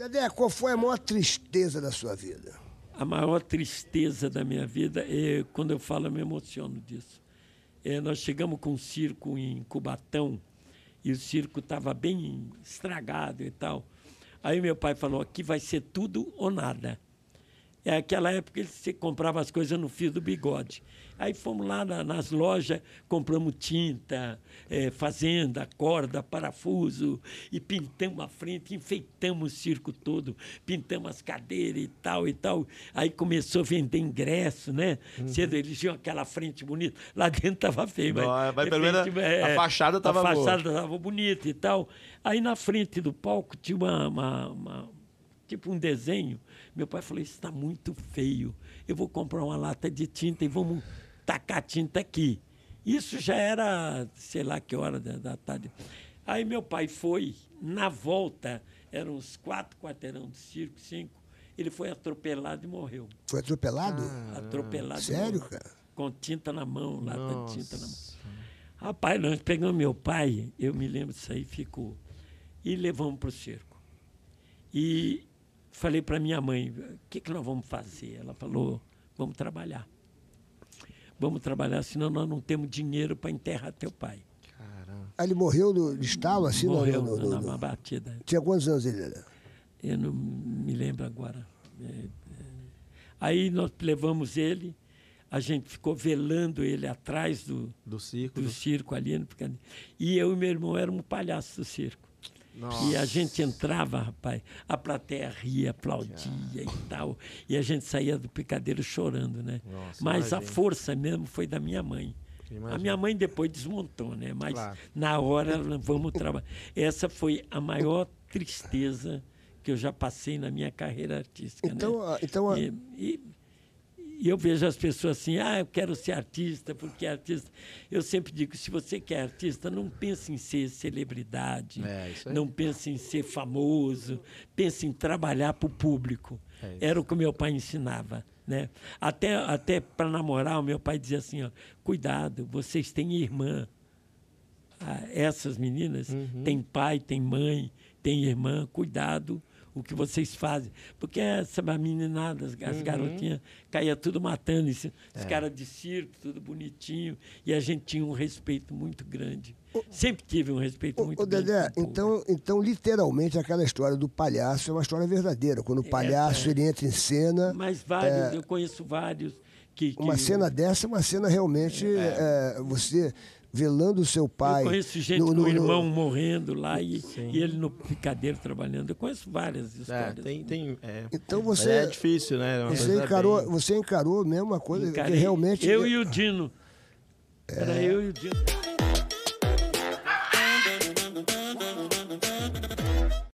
Dedé, qual foi a maior tristeza da sua vida? A maior tristeza da minha vida, é, quando eu falo, eu me emociono disso. É, nós chegamos com um circo em Cubatão e o circo estava bem estragado e tal. Aí meu pai falou: aqui vai ser tudo ou nada. É aquela época que você comprava as coisas no fio do bigode. Aí fomos lá na, nas lojas, compramos tinta, é, fazenda, corda, parafuso, e pintamos a frente, enfeitamos o circo todo, pintamos as cadeiras e tal e tal. Aí começou a vender ingresso, né? Uhum. Cedo eles tinham aquela frente bonita. Lá dentro estava feio, mas, Não, mas pelo menos é, a fachada estava boa. A fachada estava bonita e tal. Aí na frente do palco tinha uma, uma, uma tipo um desenho. Meu pai falou: Isso está muito feio. Eu vou comprar uma lata de tinta e vamos tacar tinta aqui. Isso já era, sei lá que hora da, da tarde. Aí meu pai foi, na volta, eram uns quatro quarteirão de circo, cinco. Ele foi atropelado e morreu. Foi atropelado? Ah, atropelado. Sério, cara? Com tinta na mão, lata Nossa. de tinta na mão. Rapaz, nós pegamos meu pai, eu me lembro disso aí, ficou. E levamos para o circo. E falei para minha mãe, o que, que nós vamos fazer? Ela falou, vamos trabalhar vamos trabalhar, senão nós não temos dinheiro para enterrar teu pai. Caramba. ele morreu no estalo, assim? Morreu no, no, no, na batida. Tinha quantos anos ele era? Eu não me lembro agora. É, é. Aí nós levamos ele, a gente ficou velando ele atrás do, do circo, do, do... circo ali. E eu e meu irmão éramos palhaços do circo. Nossa. E a gente entrava, rapaz, a plateia ria, aplaudia e tal. E a gente saía do picadeiro chorando, né? Nossa, Mas imagina. a força mesmo foi da minha mãe. Imagina. A minha mãe depois desmontou, né? Mas claro. na hora, vamos trabalhar. Essa foi a maior tristeza que eu já passei na minha carreira artística. Então, né? então e, e, e eu vejo as pessoas assim, ah, eu quero ser artista, porque artista. Eu sempre digo, se você quer artista, não pense em ser celebridade, é, não pense em ser famoso, pense em trabalhar para o público. É Era o que meu pai ensinava. Né? Até, até para namorar, o meu pai dizia assim, ó, cuidado, vocês têm irmã. Ah, essas meninas uhum. têm pai, têm mãe, têm irmã, cuidado o que vocês fazem. Porque essa meninada, as, as uhum. garotinhas, caía tudo matando. Esse, é. Os caras de circo, tudo bonitinho. E a gente tinha um respeito muito grande. O, Sempre tive um respeito o, muito o grande. Dedé, então, então, literalmente, aquela história do palhaço é uma história verdadeira. Quando o é, palhaço é, ele entra em cena. Mas vários, é, eu conheço vários. Que, que, uma cena dessa é uma cena realmente. É. É, você velando o seu pai. Eu conheço gente no, no, com o irmão no... morrendo lá e, e, ele no picadeiro trabalhando. Eu conheço várias é, histórias. É, tem, tem, é, então você é difícil, né? Você encarou, bem... você encarou mesmo uma coisa Encarei. que realmente eu e o Dino. É... Era eu e o Dino.